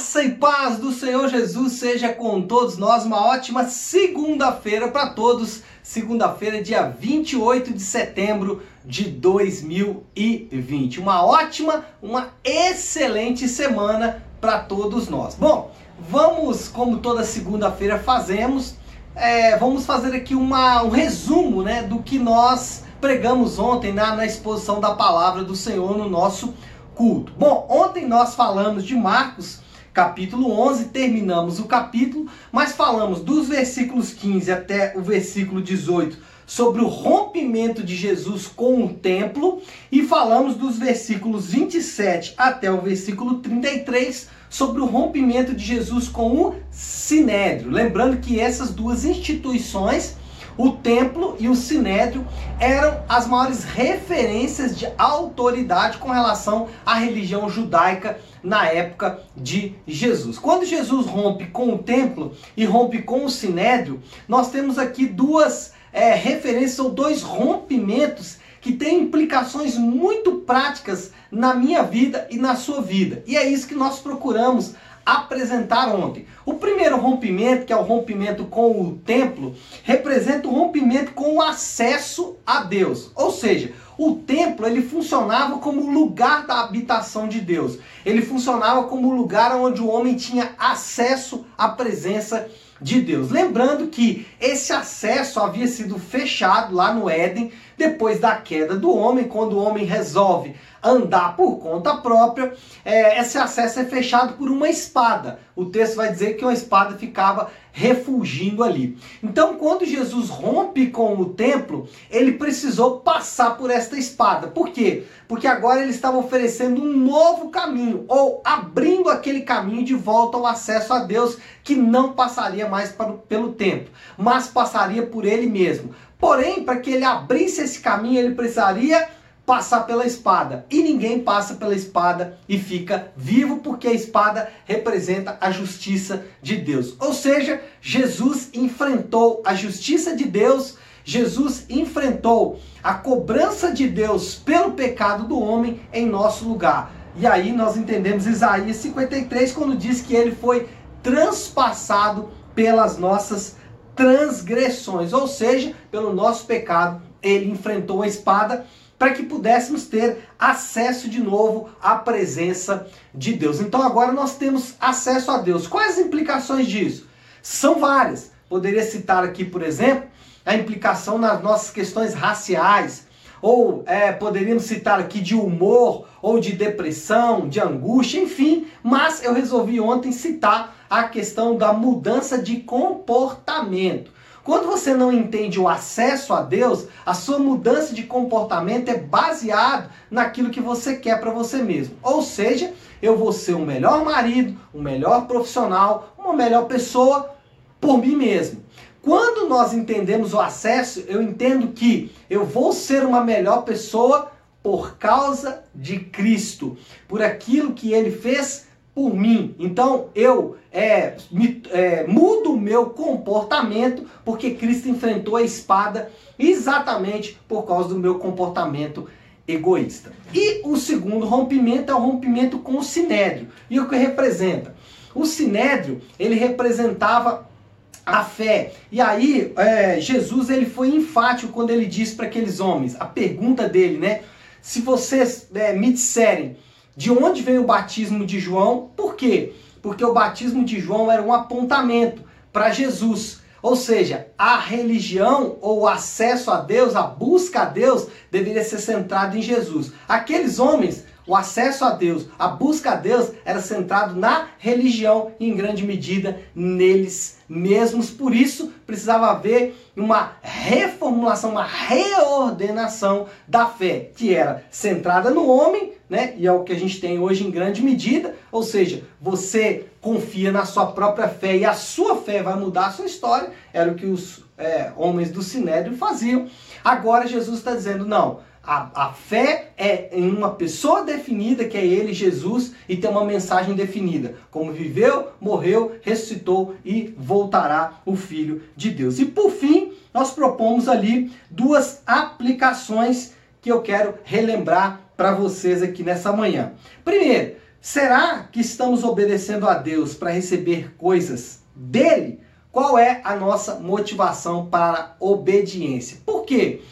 Graça e paz do Senhor Jesus seja com todos nós. Uma ótima segunda-feira para todos. Segunda-feira, dia 28 de setembro de 2020. Uma ótima, uma excelente semana para todos nós. Bom, vamos, como toda segunda-feira fazemos, é, vamos fazer aqui uma, um resumo né, do que nós pregamos ontem na, na exposição da palavra do Senhor no nosso culto. Bom, ontem nós falamos de Marcos capítulo 11, terminamos o capítulo, mas falamos dos versículos 15 até o versículo 18 sobre o rompimento de Jesus com o templo e falamos dos versículos 27 até o versículo 33 sobre o rompimento de Jesus com o sinédrio. Lembrando que essas duas instituições o templo e o sinédrio eram as maiores referências de autoridade com relação à religião judaica na época de Jesus. Quando Jesus rompe com o templo e rompe com o sinédrio, nós temos aqui duas é, referências ou dois rompimentos que têm implicações muito práticas na minha vida e na sua vida. E é isso que nós procuramos apresentar ontem. O primeiro rompimento, que é o rompimento com o templo, representa o rompimento com o acesso a Deus. Ou seja, o templo ele funcionava como lugar da habitação de Deus. Ele funcionava como lugar onde o homem tinha acesso à presença de Deus. Lembrando que esse acesso havia sido fechado lá no Éden depois da queda do homem, quando o homem resolve andar por conta própria, é, esse acesso é fechado por uma espada. O texto vai dizer que uma espada ficava refugindo ali. Então, quando Jesus rompe com o templo, ele precisou passar por esta espada. Por quê? Porque agora ele estava oferecendo um novo caminho, ou abrindo aquele caminho de volta ao acesso a Deus, que não passaria mais pelo templo, mas passaria por ele mesmo. Porém, para que ele abrisse esse caminho, ele precisaria passar pela espada. E ninguém passa pela espada e fica vivo, porque a espada representa a justiça de Deus. Ou seja, Jesus enfrentou a justiça de Deus, Jesus enfrentou a cobrança de Deus pelo pecado do homem em nosso lugar. E aí nós entendemos Isaías 53 quando diz que ele foi transpassado pelas nossas transgressões, ou seja, pelo nosso pecado, ele enfrentou a espada para que pudéssemos ter acesso de novo à presença de Deus. Então agora nós temos acesso a Deus. Quais as implicações disso? São várias. Poderia citar aqui, por exemplo, a implicação nas nossas questões raciais, ou é, poderíamos citar aqui de humor, ou de depressão, de angústia, enfim, mas eu resolvi ontem citar a questão da mudança de comportamento. Quando você não entende o acesso a Deus, a sua mudança de comportamento é baseado naquilo que você quer para você mesmo. Ou seja, eu vou ser um melhor marido, um melhor profissional, uma melhor pessoa por mim mesmo. Quando nós entendemos o acesso, eu entendo que eu vou ser uma melhor pessoa por causa de Cristo, por aquilo que ele fez por mim. Então eu é, me, é, mudo o meu comportamento porque Cristo enfrentou a espada exatamente por causa do meu comportamento egoísta. E o segundo rompimento é o rompimento com o sinédrio. E o que representa? O sinédrio ele representava a fé. E aí é, Jesus ele foi enfático quando ele disse para aqueles homens, a pergunta dele, né? Se vocês é, me disserem de onde vem o batismo de João? Por quê? Porque o batismo de João era um apontamento para Jesus. Ou seja, a religião ou o acesso a Deus, a busca a Deus, deveria ser centrado em Jesus. Aqueles homens, o acesso a Deus, a busca a Deus, era centrado na religião e em grande medida neles mesmos. Por isso, precisava haver uma reformulação, uma reordenação da fé, que era centrada no homem, né? E é o que a gente tem hoje em grande medida, ou seja, você confia na sua própria fé e a sua fé vai mudar a sua história, era o que os é, homens do Sinédrio faziam. Agora Jesus está dizendo, não, a, a fé é em uma pessoa definida, que é ele, Jesus, e tem uma mensagem definida. Como viveu, morreu, ressuscitou e voltará o Filho de Deus. E por fim, nós propomos ali duas aplicações que eu quero relembrar para vocês aqui nessa manhã. Primeiro, será que estamos obedecendo a Deus para receber coisas dele? Qual é a nossa motivação para obediência? Por quê? Porque,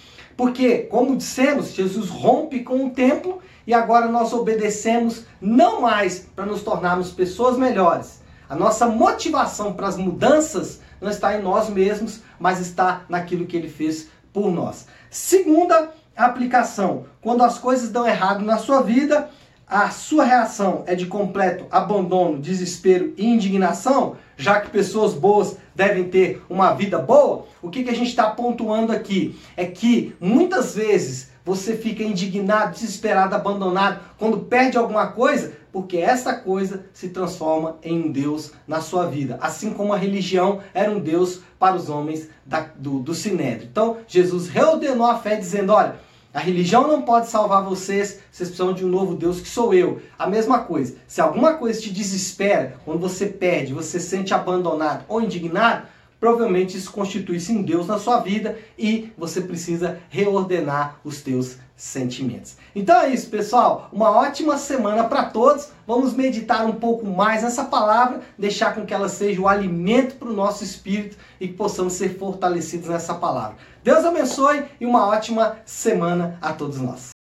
como dissemos, Jesus rompe com o templo e agora nós obedecemos não mais para nos tornarmos pessoas melhores. A nossa motivação para as mudanças não está em nós mesmos, mas está naquilo que ele fez por nós. Segunda aplicação: quando as coisas dão errado na sua vida, a sua reação é de completo abandono, desespero e indignação, já que pessoas boas devem ter uma vida boa, o que, que a gente está pontuando aqui? É que muitas vezes você fica indignado, desesperado, abandonado quando perde alguma coisa, porque essa coisa se transforma em um Deus na sua vida. Assim como a religião era um Deus para os homens da, do, do Sinédrio. Então, Jesus reordenou a fé dizendo: olha a religião não pode salvar vocês, vocês precisam de um novo Deus que sou eu. A mesma coisa. Se alguma coisa te desespera, quando você perde, você se sente abandonado ou indignado, provavelmente isso constitui-se em Deus na sua vida e você precisa reordenar os teus sentimentos. Então é isso, pessoal. Uma ótima semana para todos. Vamos meditar um pouco mais nessa palavra, deixar com que ela seja o alimento para o nosso espírito e que possamos ser fortalecidos nessa palavra. Deus abençoe e uma ótima semana a todos nós.